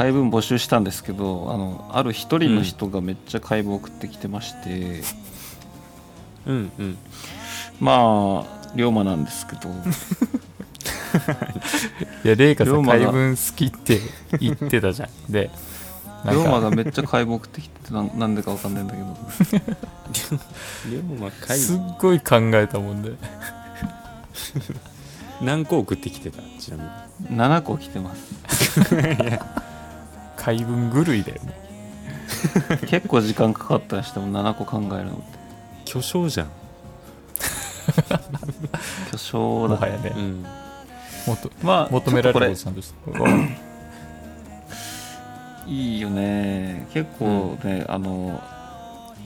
解文募集したんですけどあのある一人の人がめっちゃ解文送ってきてまして、うんうん。まあ龍馬なんですけど。いやレイカさん解文好きって言ってたじゃん。で龍馬かがめっちゃ解文送ってきててなんなんでかわかんないんだけど。龍馬回すっごい考えたもんで。何個送ってきてた？ちなみに。7個来てます 解文狂いだよね結構時間かかったりしても7個考えるのって。巨匠じゃん。巨匠だ。もはやね。うん。もっとまあ求められるおじさんとして。いいよね。結構ね、あの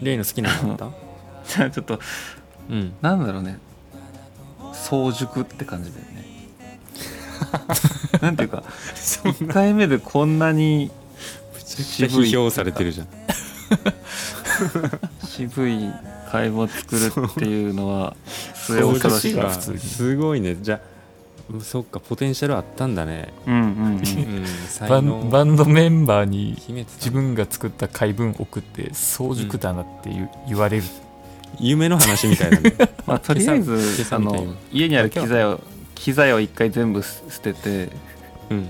例の好きなのあった？じゃあちょっとうん。なんだろうね。早熟って感じだよね。なんていうか1回目でこんなにちゃ批評されてるじゃん。渋い会話を作るっていうのは末そう恐ろしいわか。普通に。すごい。ねじゃあうんそっかポテンシャルあったんだね。うんうんうん。うん才バ能ンバンドメンバーに自分が作った解文送って早熟だなって言,、言われる。夢の話みたいだね。まあ、とりあえずあの家にある機材を機材を一回全部捨ててうん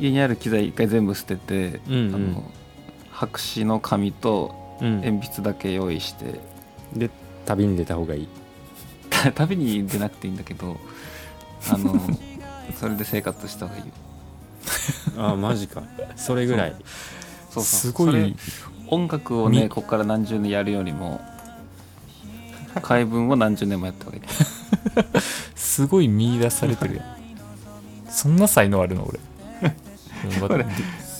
家にある機材一回全部捨てて、うんうん。あの白紙の紙とうん。鉛筆だけ用意して。で旅に出た方がいい。旅に出なくていいんだけどあの それで生活した方がいい。よ ああマジか。それぐらい。そう。そうすごい。音楽をねみここから何十年やるよりも解文を何十年もやった方がいい。すごい見出されてるやん。そんな才能あるの俺。うんこれ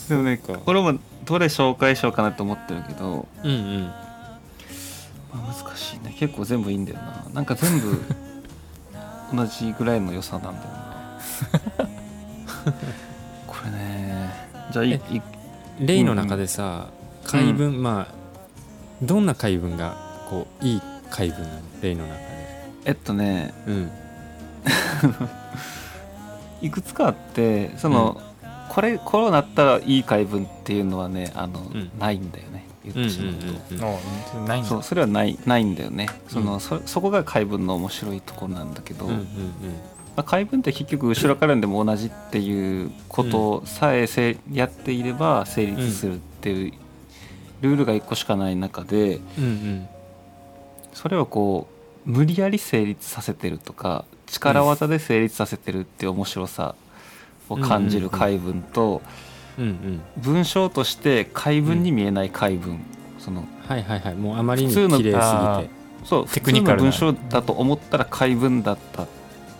でもねかこれもどれ紹介しようかなと思ってるけど、うんうん。まあ、難しいね。結構全部いいんだよな。なんか全部 同じぐらいの良さなんだよな。これねじゃあいいえいレイの中でさ回文、まあどんな回文がこういい回文なの？レイの中で。えっとねうん。いくつかあってその、これこうなったらいい回文っていうのはねあの、ん。ないんだよね。言っうんうんてしまうと、うんあないんだ。そうそれはないないんだよね。その、うん。そそこが回文の面白いところなんだけど、うんうんまあ、回文って結局後ろからでも同じっていうことさえせやっていれば成立するっていうルールが1個しかない中でうんうん。それをこう無理やり成立させてるとか力技で成立させてるっていう面白さを感じる回文と文章として回文に見えない回文。そのはいはいはい。もうあまりに普通の綺麗すあぎて。そうテクニカルな。文章だと思ったら回文だった。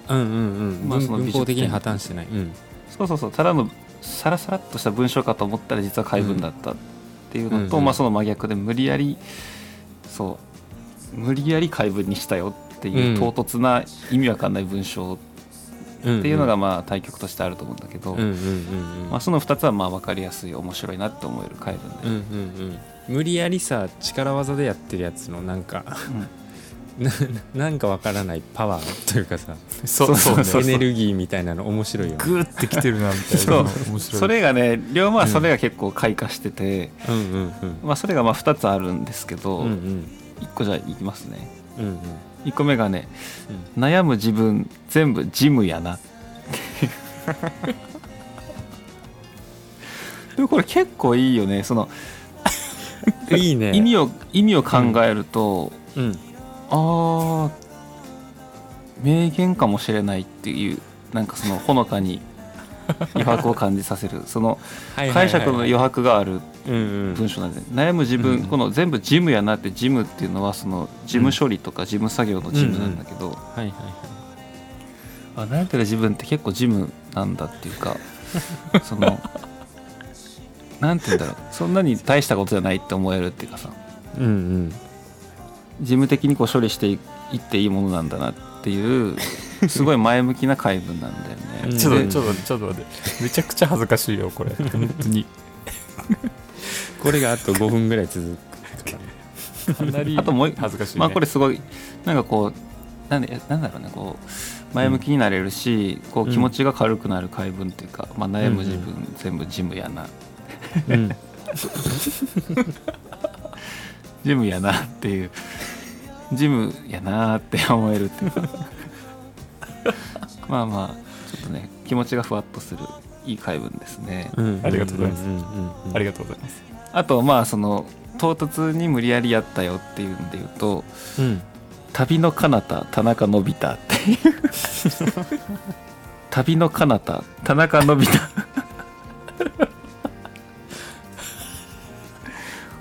うんうんうん、まあその文法的に破綻してない。うん。そうそうそう。ただのサラサラっとした文章かと思ったら実は回文だったっていうのと、うんうん。まあその真逆で無理やりそう無理やり回文にしたよっていううん。唐突な意味わかんない文章っうんていうのがまあ対局としてあると思うんだけど、うんうんうんうん。まあ、その2つはまあ分かりやすい面白いなって思える回文で、うんうんうん。無理やりさ力技でやってるやつのなんか ななんかわからないパワーというかさそうそうねそう。エネルギーみたいなの面白いよね。グーってきてるなみたいなそう。の面白い。それがね龍馬はそれが結構開花してて、うんうんうん。まあ、それがまあ2つあるんですけど、うんうん。1個じゃあいきますね。うんうん1個目がね、悩む自分全部ジムやな。でもこれ結構いいよね。そのいいね。意味を意味を考えると、うん。あー名言かもしれないっていうなんかそのほのかに余白を感じさせる。その解釈の余白がある。うんうん文章なんで、悩む自分、うんこの全部ジムやなってジムっていうのはその事務処理とか事務作業のジムなんだけど、はいはいはい。あ悩んでる自分って結構ジムなんだっていうか そのなんて言うんだろう。そんなに大したことじゃないって思えるっていうかさ。うんうん。事務的にこう処理していっていいものなんだなっていうすごい前向きな回文なんだようん。ね。でちょっとちょっとちょっと待って。めちゃくちゃ恥ずかしいよこれ。本当に これがあと5分ぐらい続くとかね。かなりあともう一恥ずかしい、ね、まあこれすごいなんかこうなんでなんだろうねこう前向きになれるし、こううん気持ちが軽くなる回文っていうか、まあ、悩む自分全部ジムやな。うん。ジムやなっていうジムやなって思えるっていうか。まあまあちょっとね気持ちがふわっとするいい回文ですね。うん。ありがとうございます。んんうん。ありがとうございますあとまあその唐突に無理やりやったよっていうんで言うとうん「旅の彼方田中のび太」っていう。旅の彼方田中のび太。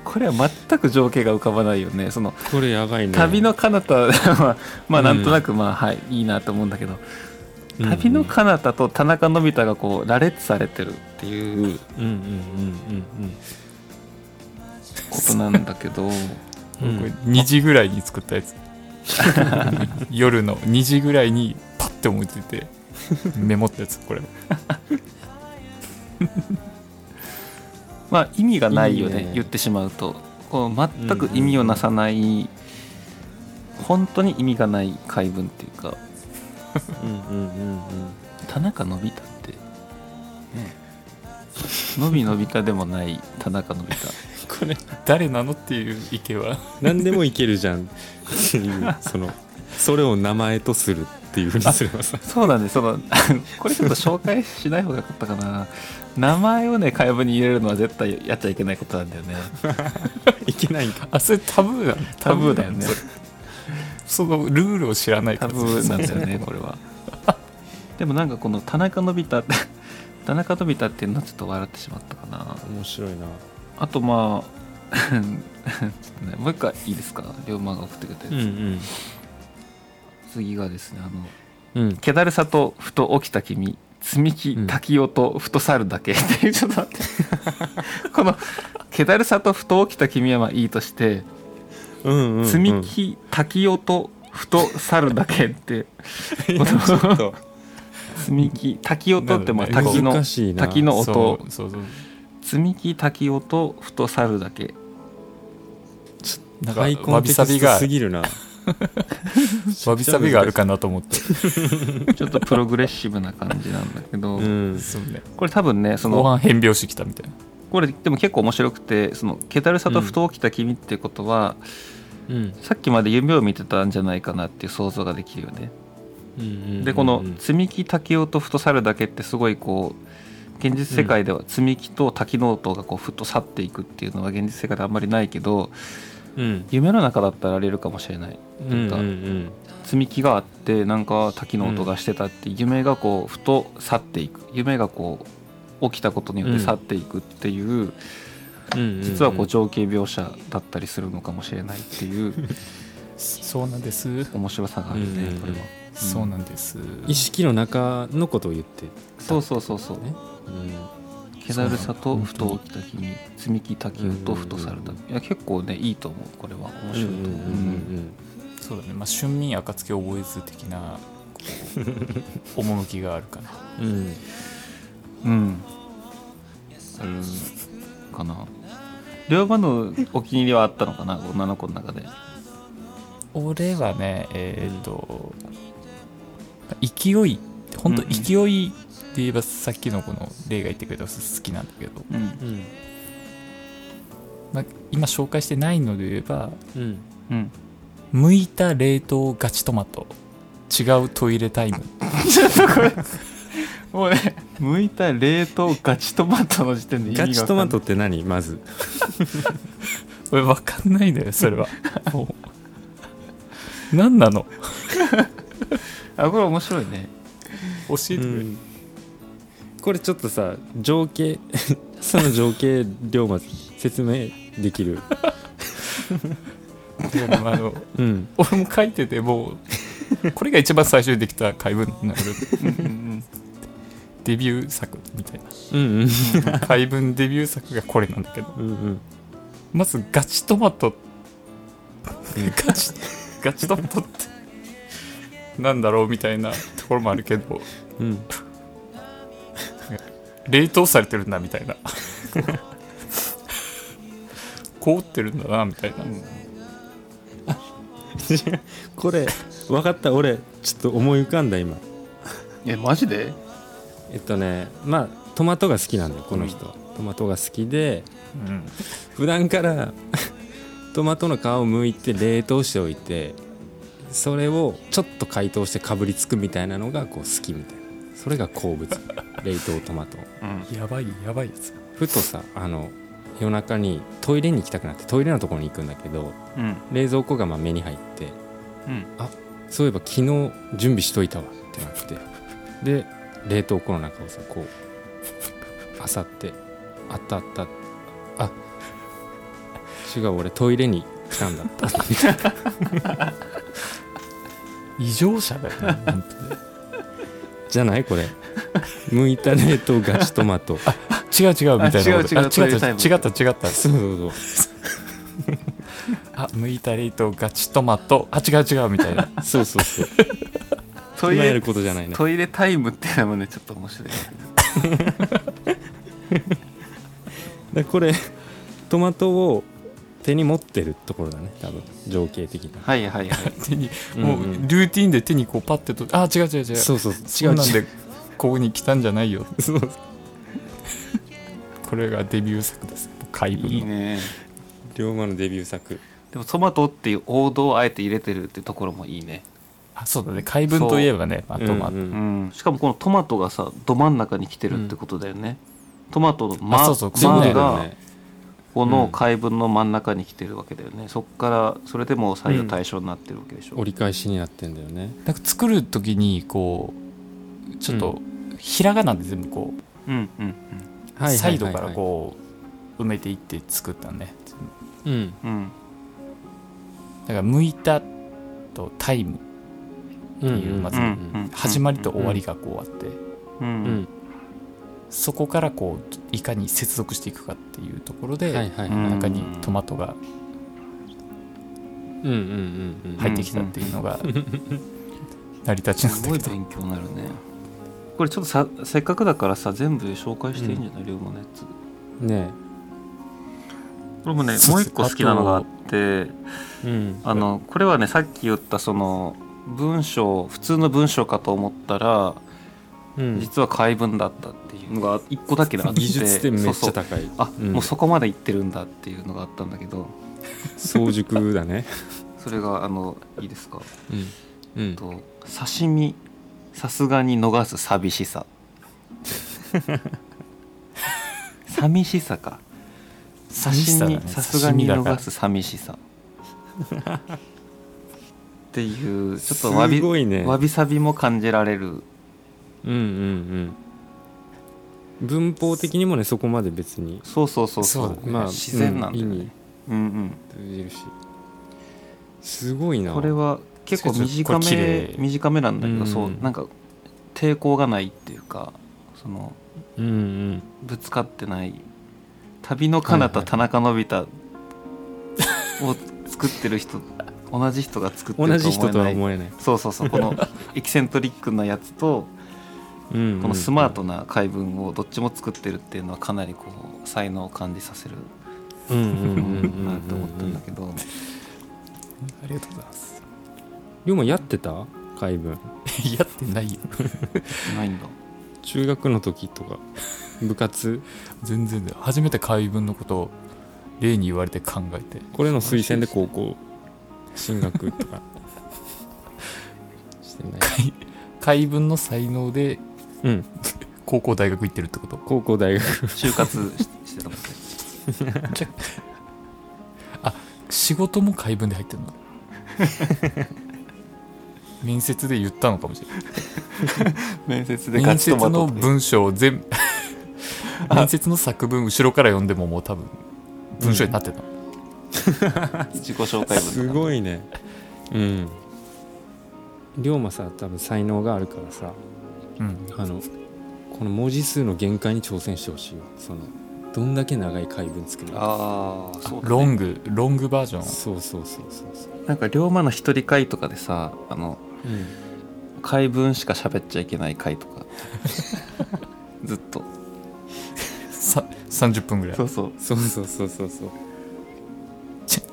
これは全く情景が浮かばないよね。そのこれやばいね。旅の彼方はまあうん。なんとなくまあはいいいなと思うんだけど、うん旅の彼方と田中のび太がこう羅列されてるっていう。うんうんうんうんことなんだけどうん。これ2時ぐらいに作ったやつ。夜の2時ぐらいにパッて思いついてメモったやつこれ。まあ意味がないよねね。言ってしまうと。こう全く意味をなさない、本当に意味がない回文っていうか。うんうんうんうん。田中のび太ってね。のびのび太でもない田中のび太これ誰なのっていう意見は。何でもいけるじゃん。っていうそのそれを名前とするっていうふうにすればさ。そうなんです。その これちょっと紹介しない方がよかったかな。名前をね会話に入れるのは絶対やっちゃいけないことなんだよね。いけないんか。あそれタブーなのタブーだよね。そのルールを知らないから。タブーなんだよねこれは。でもなんかこの田中のびて田中のび太っていうのはちょっと笑ってしまったかな。面白いなあとまあ ちょっとねもう一回いいですか？龍馬が送ってくれたやつ、うん次がですねあのうん。うん気だるさとふと起きた君積み木うん滝音とふと去るだけ。っていうちょっと待って。この気だるさとふと起きた君はまあいいとしてうんうんうん。積み木滝音ふと去るだけって。ちょっと。積み木滝音ってまあ滝の滝の音。そうそうそう積み木滝音ふと去るだけなんかわびさびがすぎるな。わびさびがあるかなと思って。ちょっとプログレッシブな感じなんだけど、うん。そうね。これ多分ねそ後の半変拍子きたみたいな。これでも結構面白くてその気だるさとふと起きた君ってことは、うん。さっきまで夢を見てたんじゃないかなっていう想像ができるよね。うんうんうんでこの積み木滝音ふと去るだけってすごいこう現実世界では積み木と滝の音がこうふっと去っていくっていうのは現実世界であんまりないけどうん。夢の中だったらありえるかもしれない。うんうんうん。積み木があってなんか滝の音がしてたって夢がこうふと去っていく。夢がこう起きたことによって去っていくっていう、うんうん実はこう情景描写だったりするのかもしれないっていう そうなんです。面白さがあるねうんうんうん。これは。そうなんです。意識の中のことを言ってそうそうそうそう。ね気だるさとふと起きた日に積み木滝音とふと去るだけいや結構ねいいと思う。これは。面白いと思う、うんそうだね。まあ春眠暁覚えず的な趣があるかなうん。うん。うん。あるかな。龍馬のお気に入りはあったのかな女の子の中で。俺はねえっ、と、勢い本当勢いで言えばさっきのこの例が言ってくれた好きなんだけど、うんうん。まあ、今紹介してないので言えばうん。うん。剥いた冷凍ガチトマト。違うトイレタイム。ちょっとこれもうね剥いた冷凍ガチトマトの時点で意味がガチトマトって何？まず。俺分かんないんだよそれは。もう。何なの？あこれ面白いね教えてくれ、うん。これちょっとさ情景 その情景龍馬説明できる？でもあのうん。俺も書いててもうこれが一番最初にできた回文になる。うんうんデビュー作みたいうんうん。な回文デビュー作がこれなんだけど。うんうん。まずガチトマト。ガチガチトマトってなんだろうみたいなところもあるけど。うん。冷凍されてるんだみたいな。凍ってるんだなみたいな。これ分かった。俺ちょっと思い浮かんだ今。えマジで？えっとねまあトマトが好きなんだよこの人、トマトが好きでうん。普段から トマトの皮を剥いて冷凍しておいてそれをちょっと解凍してかぶりつくみたいなのがこう好きみたいな。それが好物。冷凍トマト。うん。やばいやばいやつふとさあの夜中にトイレに行きたくなってトイレのところに行くんだけどうん。冷蔵庫がまあ目に入ってうん。そういえば昨日準備しといたわってなって。で冷凍庫の中をさこうあさってあったあった。あ違う俺トイレに来たんだった 異常者だよね本当に。じゃないこれ。剥いた冷凍ガチトマト。違う違うみたいなこと。あ違う違う違った違った違った。そうそうそう。あ剥いた冷凍ガチトマト。あ違う違うみたいな。そうそうそう。トイ今やるレことじゃないね。トイレタイムっていうのもねちょっと面白いでこれトマトを手に持ってるところだね多分。情景的な。はいはいはい。手に。うんもうルーティンで手にこうパッてとあ違う違う違う。そうそうそんなんでここに来たんじゃないよ。そう。これがデビュー作です。怪文のいいね龍馬のデビュー作。でもトマトっていう王道をあえて入れてるってところもいいね。あそうだね。怪文といえばねまあトマト、うんうん。しかもこのトマトがさど真ん中に来てるってことだよね、トマトの真あそうそう。全部だよ真がねこの回文の真ん中に来てるわけだよね。そっからそれでも採用対象になってるわけでしょ、折り返しになってんだよね。なんか作る時にこうちょっとひらがなで全部こう、うんうんサイドからこう埋めていって作ったね。う、うん、うん。うんだから向いたとタイムうんっていうまずうんうん始まりと終わりがこうあって。うん。うんそこからこういかに接続していくかっていうところで、はいはいうん中にトマトがうんうんうんうん入ってきたっていうのが 成り立ちなんすごいだけど、勉強になるね。これちょっとさせっかくだからさ全部紹介していいんじゃない？龍馬のやつ。ねこれもねもう一個好きなのがあってえうん。あのこれはねさっき言ったその文章普通の文章かと思ったらうん実は解文だったっていうのが一個だけあって技術点めっちゃ高いあ、うん。もうそこまで行ってるんだっていうのがあったんだけど。早熟だね。それがあのいいですか？うん。うん。と刺身さすがに逃す寂しさ。寂しさか。刺身さすがに逃す寂しさ。っていうちょっとわびね。わびさびも感じられるうんうんうん。文法的にもねそこまで別に。そうそうそうそう。そう。だねまあ自然なんだよね、うんうん通じるし。すごいな。これは結構短綺め麗。短めなんだけど、うん。そうなんか抵抗がないっていうかそのうんうん。ぶつかってない。旅の彼方田中のび太を 作ってる人同じ人が作ってる同じ人とは思えない。そうそうそう。このエキセントリックなやつとうんうんこのスマートな回文をどっちも作ってるっていうのはかなりこう才能を感じさせるうんうんうんうんなと思ったんだけど。ありがとうございます。龍馬やってた海文？やってないよ。ないんだ。中学の時とか？部活？全然だよ。初めて怪文のことを例に言われて考えて。これの推薦で高校？進学とか？してない怪怪文の才能でうん。高校大学行ってるってこと？高校大学。就活ししてたもんね。仕事も怪文で入ってるの？面接で言ったのかもしれない。面接で面接の文章を全部面接の作文後ろから読んでももう多分文章になってた、自己紹介文。すごいね。うん。龍馬さ多分才能があるからさうん。あのこの文字数の限界に挑戦してほしいよ。そのどんだけ長い回文作るか。ああそうだね。ロングロングバージョン。そうそうそうそうそう。なんか龍馬の一人会とかでさあのうん。回文しか喋っちゃいけない回とか。ずっと。さ30分ぐらい。そうそう。そうそうそうそうそう。ち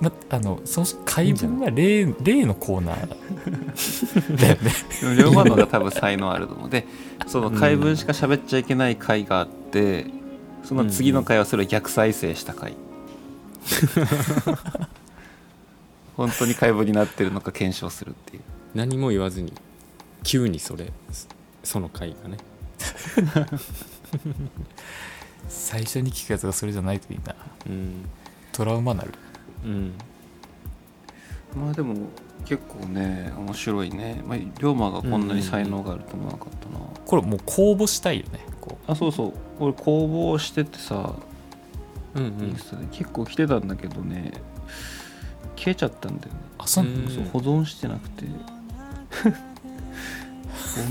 ま、あのそもそも怪文は例例のコーナー。だよね。龍馬のが多分才能あると思うでその回文しか喋っちゃいけない回があってその次の回はそれを逆再生した回。本当に回文になってるのか検証するっていう。何も言わずに急にそれその回がね。最初に聞くやつがそれじゃないといいな。うん。トラウマなるうん。まあでも結構ね面白いね、まあ、龍馬がこんなに才能があると思わなかったな、これもう公募したいよねこあそうそう。俺公募しててさうんうインんスタで。結構来てたんだけどね消えちゃったんだよね。うあそううん。そう保存してなくて。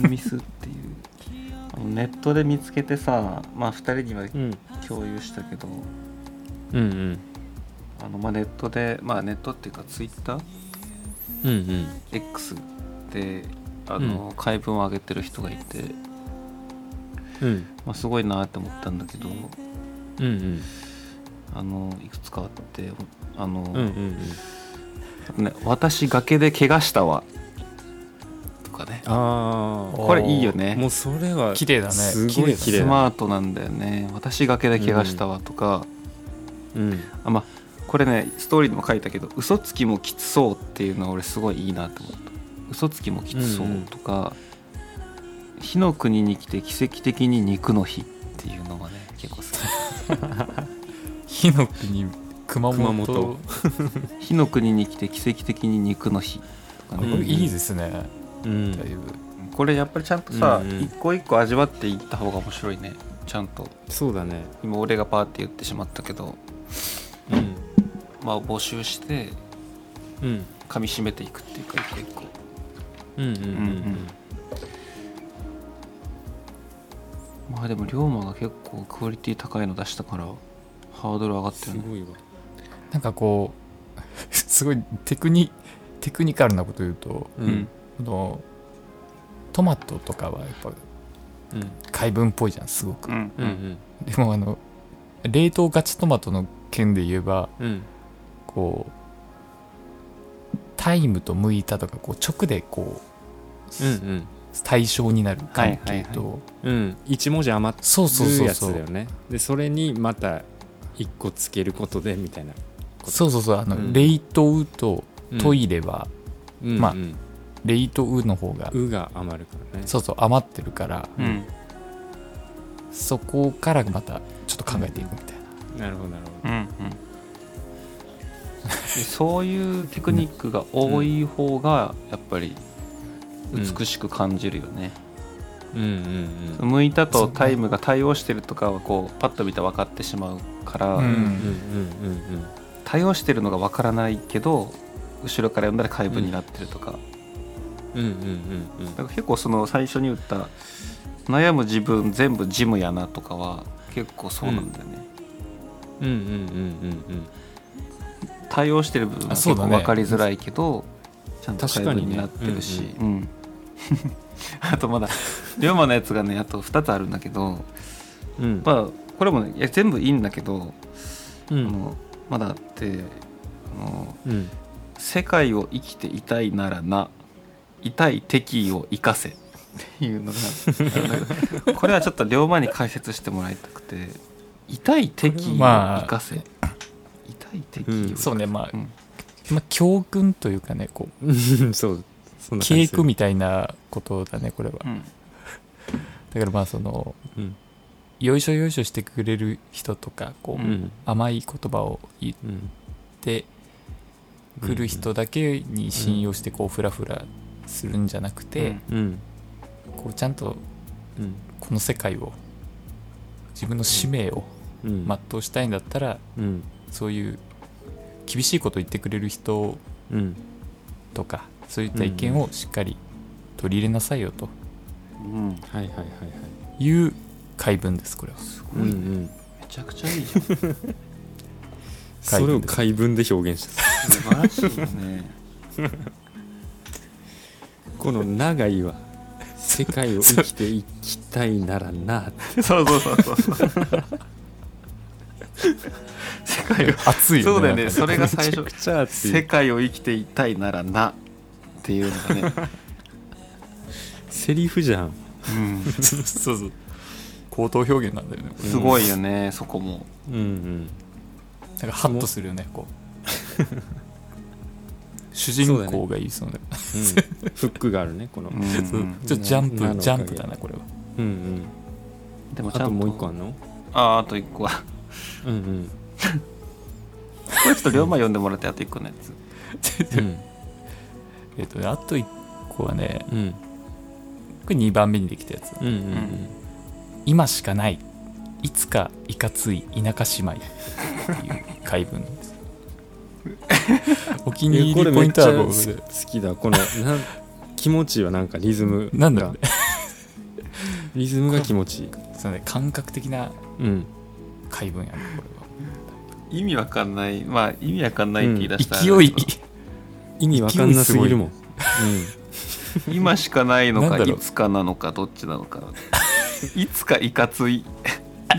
ボンミスっていう。あのネットで見つけてさまあ2人にはうん。共有したけど。うんうんあの、まあ、ネットでまあネットっていうかツイッター？うんうん。X であの、回文を上げてる人がいて、うん。まあ、すごいなって思ったんだけど。うんうん。あのいくつかあってあの、うんうんね「私崖で怪我したわ」とかね。ああこれいいよね。もうそれは綺麗だね。すごい綺ス麗だマートなんだよね「私崖で怪我したわ」とか、うん。あまあこれねストーリーでも書いたけど「嘘つきもきつそう」っていうのは俺すごいいいなと思った「嘘つきもきつそう」とか「火の国に来て奇跡的に肉の日」っていうのがね結構好 火の国熊本。熊本。き 火の国に来て奇跡的に肉の日とかね、これいいですね。うん。だいぶ。これやっぱりちゃんとさ、うんうん。一個一個味わっていった方が面白いね。ちゃんと。そうだね。今俺がパーって言ってしまったけど。うんまあ募集してうん。噛み締めていくっていうか一個一個うんうんうん。まあでも龍馬が結構クオリティ高いの出したからハードル上がってるね。すごいわ。なんかこう すごいテクニテクニカルなこと言うとううん。このトマトとかはやっぱうん。海分っぽいじゃんすごく。うんうんうん。でもあの冷凍ガチトマトの件で言えばうんこうタイムと剥いたとかこう直でこう、うん対象になる関係と、はいはいうんうん。一文字余っそうそうるそうそうやつだよねでそれにまた一個つけることでみたいな。そうそうそう。あの、うん。レイトウとトイイレは、レまあレイトウの方が、うが余るからね。そうそう余ってるから、うん。そこからまたちょっと考えていくみたいな、なるほどなるほうんうん。でそういうテクニックが多い方がやっぱり美しく感じるよね、どうんうん。向いたとタイムが対応してるとかはこうパッと見て分かってしまうから、うん。うんうんうん対応してるのが分からないけど後ろから読んだら回文になってるとか,、うんうんうん。だから結構その最初に言った悩む自分全部ジムやなとかは結構そうなんだよね、うんうんうんうんうん対応してる部分は結構分かりづらいけど、ちゃんと回文になってるし、うん あとまだ龍馬のやつがねあと2つあるんだけどうん。まあこれもねいや全部いいんだけど、うん。あのまだあってあのうん。世界を生きていたいならな痛い敵意を生かせ。っていうのが これはちょっと龍馬に解説してもらいたくて痛い敵意を生かせ、痛そうねまあ、うん。まあ教訓というかねこううん そうそんな感じ。稽古みたいなことだねこれは。うん。だからまあそのうん。よいしょよいしょしてくれる人とかこう、うん。甘い言葉を言っうんてくる人だけに信用してこうフラフラするんじゃなくて、うん。こうちゃんとうん。この世界を自分の使命をうん。全うしたいんだったらうんそういう厳しいことを言ってくれる人うん。とかそういった意見をしっかり取り入れなさいよと。うん。はいはいはいはい。いう回文ですこれは。すごい、うんうん。めちゃくちゃいいじゃん。それを回文で表現した。素晴らしいよね。この長いは世界を生きていきたいならな。そうそうそうそう世界を。熱いよね。そうだよね。それが最初。世界を生きていたいならな。っていうのがね、セリフじゃん。うん、そうそう。口頭表現なんだよね。すごいよね、そこも。うんうん。なんかハッとするよねこう。主人公がいいそうねうん。フックがあるねこの。うん。そううん。ちょっとジャンプジャンプだなこれは。うんうん。でもちゃんと。あともう一個あんの？ああと一個。はうんうんこれちょっと龍馬読んでもらってあと一個のやつ。うん。えっとねあと1個はねうん。これ2番目にできたやつ。うんうん今しかない。いつかいかつい田舎姉妹。っていう回文なんです。お気うんに入りポイントはこゃ好きだ。このなん気持ちいいわなんかリズムが。なんだろうね。リズムが気持ちいい。そのね感覚的なうん。回文やねこ意味わかんない。まあ意味わかんないって言い出れしたらは勢い。意味わかんなすぎるもん。今しかないのかいつかなのかどっちなのか。いつかいかつい。い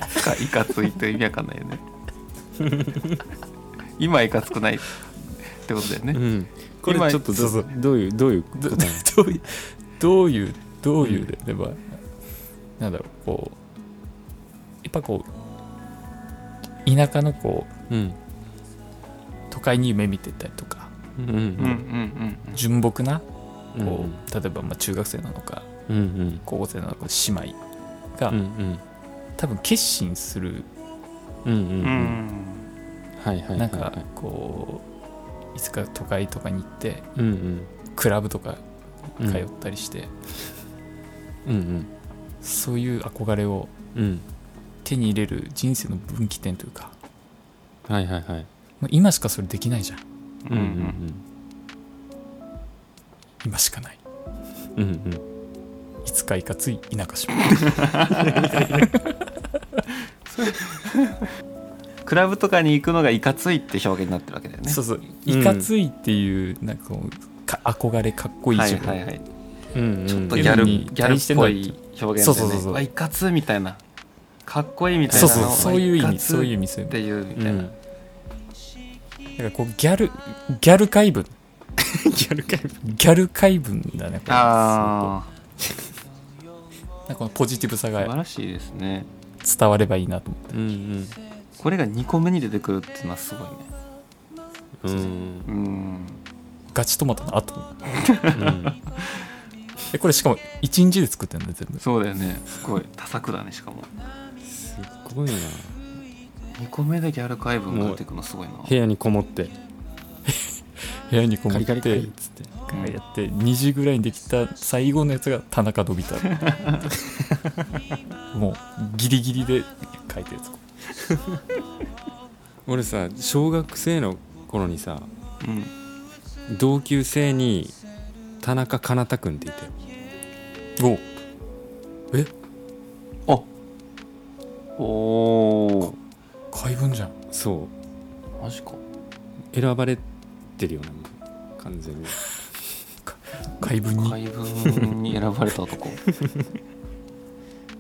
つかいかついって意味わかんないよね。今いかつくない。ってことだよね、うん。うんこれ今ちょっとどそう。いうどういうこどとなの？どういうどういうどういうであれば、なんだろうこうやっぱこう田舎のこううん。都会に夢見てたりとか。うんうんうん。うんうん純朴なうんこう、例えばまあ中学生なのかうんうん。高校生なのか姉妹が、うんうん。多分決心するうんうんうん。うん。うんはいはいはいはい。なんかこういつか都会とかに行ってうんうん。クラブとかうん通ったりして、うんそういう憧れをうんうん。手に入れる人生の分岐点というかはいはいはい。まあ今しかそれできないじゃん。うんうんうん。うん今しかない。うんうん。いつかいかつい田舎島 クラブとかに行くのがいかついって表現になってるわけだよね。そうそう。いかついっていうなんかこうか憧れかっこいいはい自分、はいはいうんちょっとうんギャルにギャルっぽい表現だよね。そうそうそうそう。わいかつみたいなかっこいいみたいそうなそう。そういう意味そういう意味そういうっていうみたいな、うん。だからこうギャル ギャル怪文。ギャルかいギャル怪文だねこれ。あなんかこのポジティブさあ素晴がらしいですね。伝わればいいなと思って。うんうん。これが2個目に出てくるっていうのはすごいね。うん。うん。ガチトマトの後。うん。えこれしかも1日で作ってるんだ全部。そうだよね。すごい。多作だねしかもごいな。2個目でギャル怪文が出てくるのすごいな。部屋にこもって。部屋にこもって。カリカリカリっつって。やって。2時ぐらいにできた最後のやつが田中伸びた もうギリギリで書いたやつ。俺さ小学生の頃にさうん同級生に田中かなたくんっていて。お。おお怪文じゃん。そマジか。う選ばれてるよう。な完全に。怪文に？怪文に選ばれた男。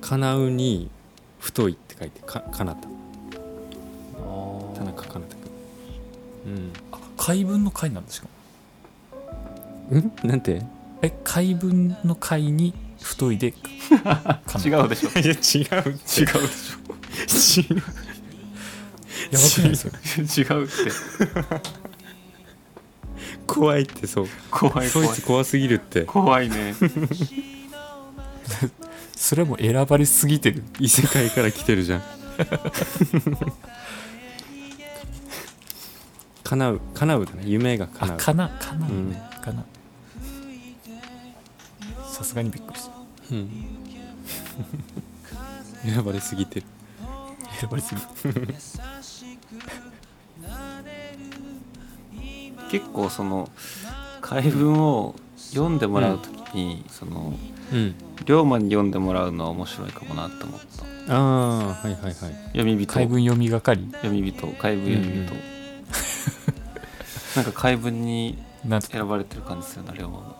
かなうに太いって書いてかかなた。あ田中かなたくん。あ怪文の怪なんですかうん？んなんて？え怪文の怪に太いでか 違うでしょ。いや違う違うでしやばくない？ですよょ違うって。怖いってそう。怖い怖い。そいつ怖すぎるって。怖いね。それはもう選ばれすぎてる。異世界から来てるじゃん。叶う叶うだね。夢があ叶うかなかな、うん。かなさすがにびっくりした。うん。選ばれすぎてる選ばれす。結構その怪文を読んでもらうときに、そのうん。龍馬に読んでもらうのは面白いかもなって思った。ああはいはいはい。読み人。怪文読みがかり読み人。怪文読み人、うん。なんか怪文に選ばれてる感じするな龍馬も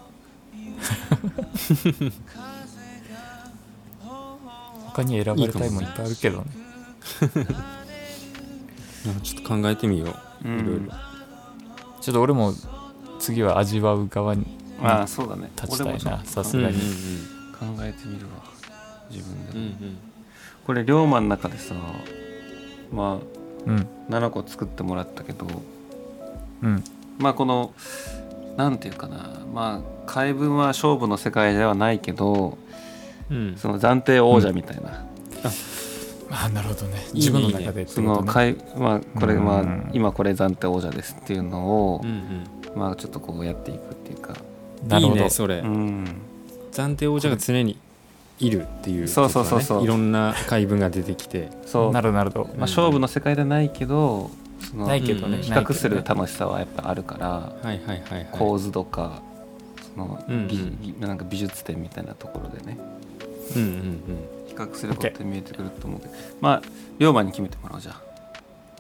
他に選ばれたいもんいっぱいあるけどねなんかちょっと考えてみよう。うん。いろいろ。ちょっと俺も次は味わう側にああそうだね。立ちたいな。さすがに、考えてみるわ自分でも、うんうん。これ龍馬の中でさまうん。あ7個作ってもらったけどうん。まあこのなんていうかな。まあ怪文は勝負の世界ではないけどうん。その暫定王者みたいな、あなるほどね。いいね自分の中でってその怪まあこれうん。まあ今これ暫定王者ですっていうのをうんうん。まあちょっとこうやっていくっていうか。いないるほど。ねそれ、うん。暫定王者が常にいるっていうそうそうそうそう。いろんな怪文が出てきて。そう。なるなるほど。まあ、勝負の世界ではないけどそのないけどね、うん比較する楽しさはやっぱあるからはいはいはいはい。構図とかそのうんうん。なんか美術展みたいなところでね。うんうん比較することで見えてくると思うけど。まあ龍馬に決めてもらおうじゃあ、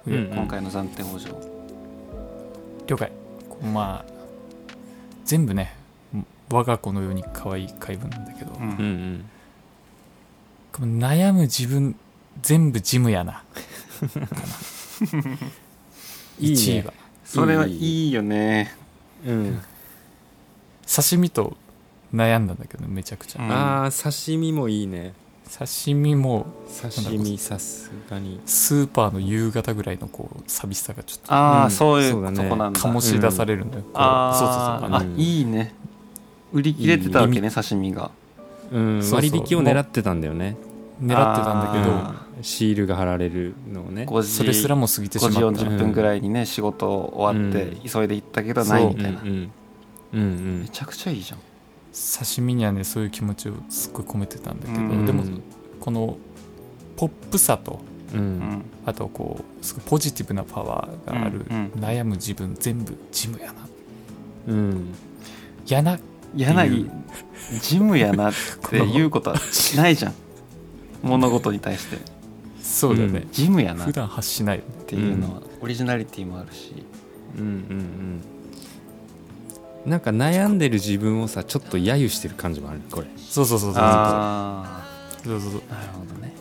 うんうん。今回の暫定王者を了解。まあ全部ね我が子のように可愛い怪文なんだけど、うん。うん悩む自分全部ジムやな。いいね。1位はそれはいいよね。うん。刺身と悩んだんだけどめちゃくちゃ、うんあー刺身もいいね刺身も刺身さすがに。スーパーの夕方ぐらいのこう寂しさがちょっと。ああ、うん。そういそうだね。うとこなんだ。醸し出されるんだよ、こうあー。あそうそうそう。あのうん。いいね。売り切れてたわけね刺身が。うんそうそう。割引を狙ってたんだよね。狙ってたんだけどあシールが貼られるのをね。5時それすらも過ぎてし5時まった。40分ぐらいにね仕事終わってうん。急いで行ったけどないみたいな。うんうんうん。めちゃくちゃいいじゃん刺身にはねそういう気持ちをすっごい込めてたんだけど、うん。でもこのポップさとうん。ううん。んあとこうすごいポジティブなパワーがある、うんうん。悩む自分全部ジムやな。うん。やな。やなってい。いうジムやなって いうことはないじゃん。物事に対して。そうだよね、ジムやな。っ普段発しない。よねていうのは。オリジナリティもあるし。うんうんうんなんか悩んでる自分をさちょっと揶揄してる感じもあるこれ。そうそうそうそう。あそうそうそうあなるほどね。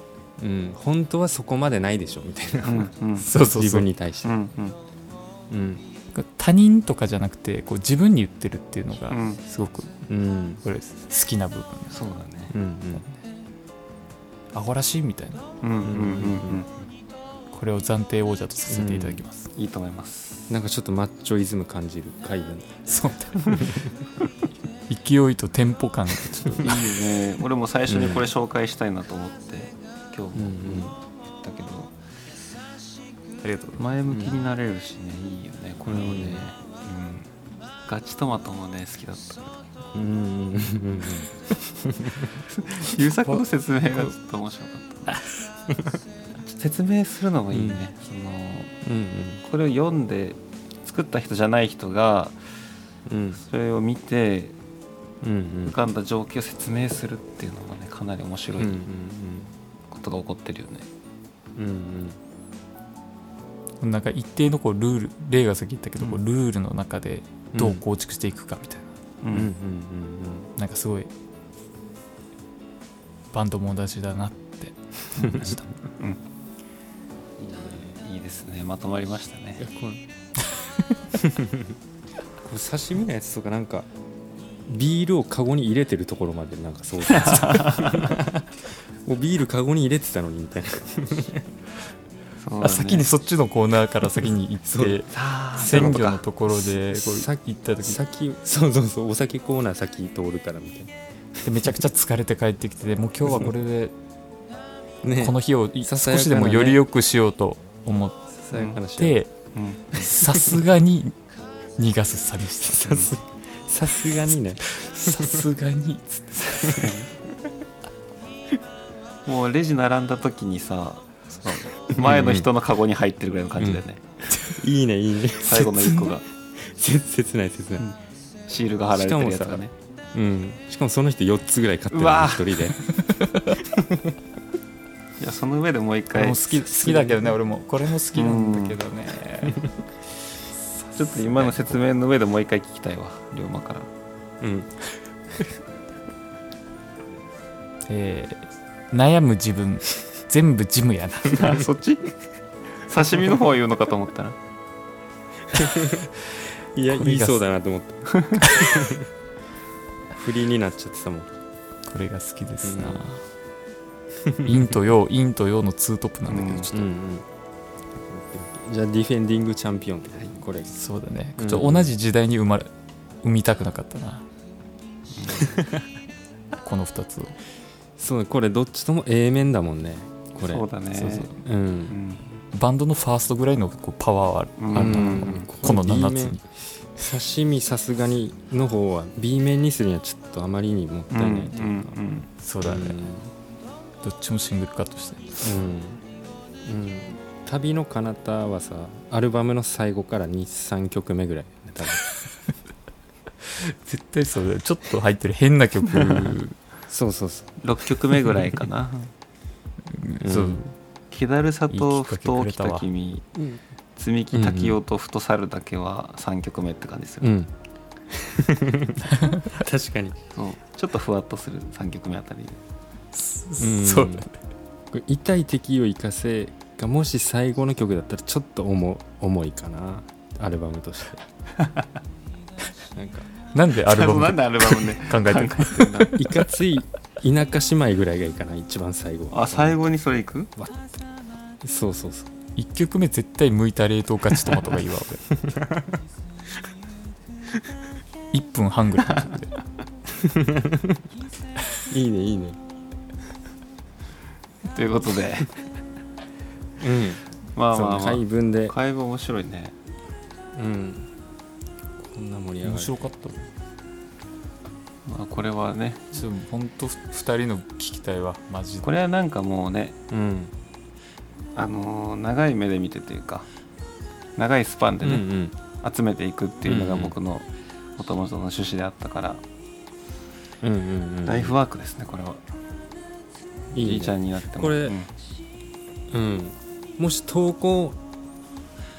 うん本当はそこまでないでしょみたいな。うんうん。そうそうそう。自分に対して。うんうん。うん。他人とかじゃなくてこう自分に言ってるっていうのがうん。すごくうん。これ好きな部分。そうだね。うんアホらしいみたいな。うんうんうんうん。これを暫定王者とさせていただきます、いいと思いますなんかちょっとマッチョイズム感じる回文。そう。だ 勢いとテンポ感がちょっといいよね。俺も最初にこれ紹介したいなと思って今日もうんたけど。ありがとう。前向きになれるしねいいよね。これはねうん。ガチトマトもね好きだったうんうんうんうん優作の説明がちょっと面白かった。説明するのもいいね、そのうんこれを読んで作った人じゃない人がうん。それを見てうん浮かんだ状況を説明するっていうのもねかなり面白いうんうんことが起こってるよね、うんうん。なんか一定のこうルール例がさっき言ったけど、こううんルールの中でどう構築していくかみたいな、うんうんうんなんかすごい バンドも同じだなって思いました。い いですね。まとまりましたね。いやこれ これ刺身のやつとかなんかビールをカゴに入れてるところまでなんかそう。だ もうビールカゴに入れてたのにみたいな。ねあ先にそっちのコーナーから先に行って鮮魚のところでさっ行った時に。先そうそうそうお酒コーナー先通るからみたいでめちゃくちゃ疲れて帰ってきてもう今日はこれでな ね。この日を少しでもより良くしようと思っささやかな幸せてうん。さすがに逃がす寂しさ。さすさすがにね。さすがに。つってもうレジ並んだ時にさ前の人のカゴに入ってるぐらいの感じだよね、いいねいいね。最後の1個が。切切ない切ない、シールが貼られてるやつがね。うん、しかもその人4つぐらい買ってるうわ一人でいやその上でもう一回好き好きだけどね俺も。これも好きなんだけどね。ちょっと今の説明の上でもう一回聞きたいわ龍馬から。うん。えー悩む自分。全部ジムやな。あ そっち？刺身の方言うのかと思ったら いや言いそうだなと思った。振りになっちゃってたもん。これが好きですな、陰と陽陰と陽のツートップなんだけどうんちょっと、うんうんじゃあディフェンディングチャンピオンこれ。そうだね、うん。ちょっと同じ時代に生まれ生みたくなかったな、この2つを。そうこれどっちとも A 面だもんね。これ。そうだね。そうそう。ううん。んバンドのファーストぐらいのこうパワーはある,、うん。あるなうんこの7 B つ面に刺身さすがにの方は B 面にするにはちょっとあまりにもったいないというか、うんうんそうだね、どっちもシングルカットして。うん、うん。旅の彼方はさアルバムの最後から23曲目ぐらい。多分。絶対そうだよ。ちょっと入ってる変な曲。そうそうそ6曲目ぐらいかな。う、そう、ん「気だるさとふと起きた君」うん「積み木滝雄とふと去るだけ」は3曲目って感じする、うん。確かに、そう。ちょっとふわっとする3曲目あたり。でうんそう。痛い敵を生かせがもし最後の曲だったらちょっと重重いかな。アルバムとして。なんかなんでアルバムなんでルバムで考えてるいかつい田舎姉妹ぐらいがいいかな一番最後。あ最後にそれいく？そうそうそう。1曲目絶対剥いた冷凍カチトマトがいいわ俺。1分半ぐらい。いいねいいね ということで。うん。まあまあまあ。回文で。会話面白いね。うん。こんな盛り上が面る白かったまあこれはね。ちょっとほんと2人の聞きたいわ。マジで。これはなんかもうねうん。あのー長い目で見てというか長いスパンでうんうね、ん。集めていくっていうのが僕のもともとの趣旨であったから、うんうんうん。ライフワークですねこれはいいね。いいちゃんになっても。これうん。うん、もし投稿、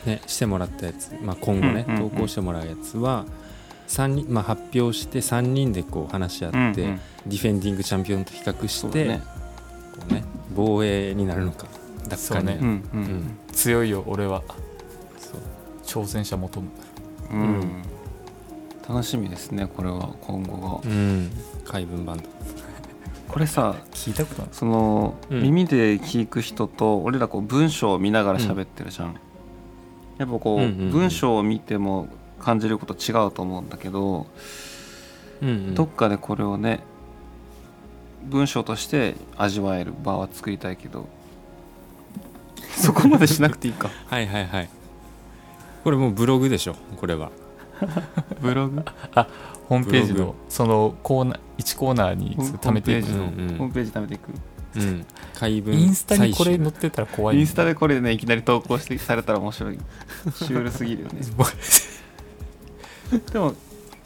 ね、してもらったやつ、まあ、今後ね、うんうんうん。投稿してもらうやつは三人、まあ、発表して3人でこう話し合って、うんうん。ディフェンディングチャンピオンと比較して、こうね、防衛になるのか奪還に。なるうんうん。うん。強いよ俺は。そう。挑戦者求む。うん。うん。楽しみですねこれは今後が。うん。海文バンドこれさ聞いたことその、うん。耳で聞く人と俺らこう文章を見ながら喋ってるじゃん、やっぱこう,、うんうんうん。文章を見ても感じること違うと思うんだけど、うんうん。どっかでこれをね文章として味わえる場は作りたいけど そこまでしなくていいか。はいはいはい。これもうブログでしょこれは。ブログ？ホームページのそのコーナー1コーナーに貯めていくホームページの、うん。うんホームページ貯めていく。うん。インスタにこれ載ってたら怖いインスタでこれねいきなり投稿してされたら面白い。シュールすぎるよね。でも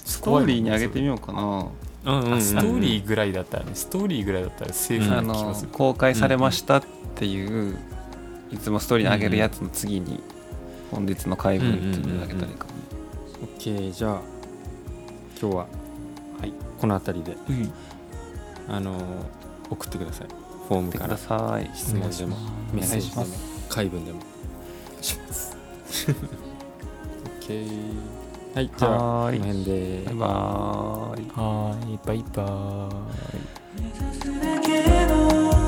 ストーリーに上げてみようかな、うんうんうんあストーリーぐらいだったらねストーリーぐらいだったらセーフな気がする、公開されましたっていう、いつもストーリーに上げるやつの次に本日の回文っていうのを上げたらいいかもね、オッケーじゃあ今日ははい。この辺りでうん。あのー送ってください。フォームてくだからさい。質問でもメッセージでもお願いし回文でも。オッケーはいじゃあこの辺で。バイバーイ。はーいバイバーイ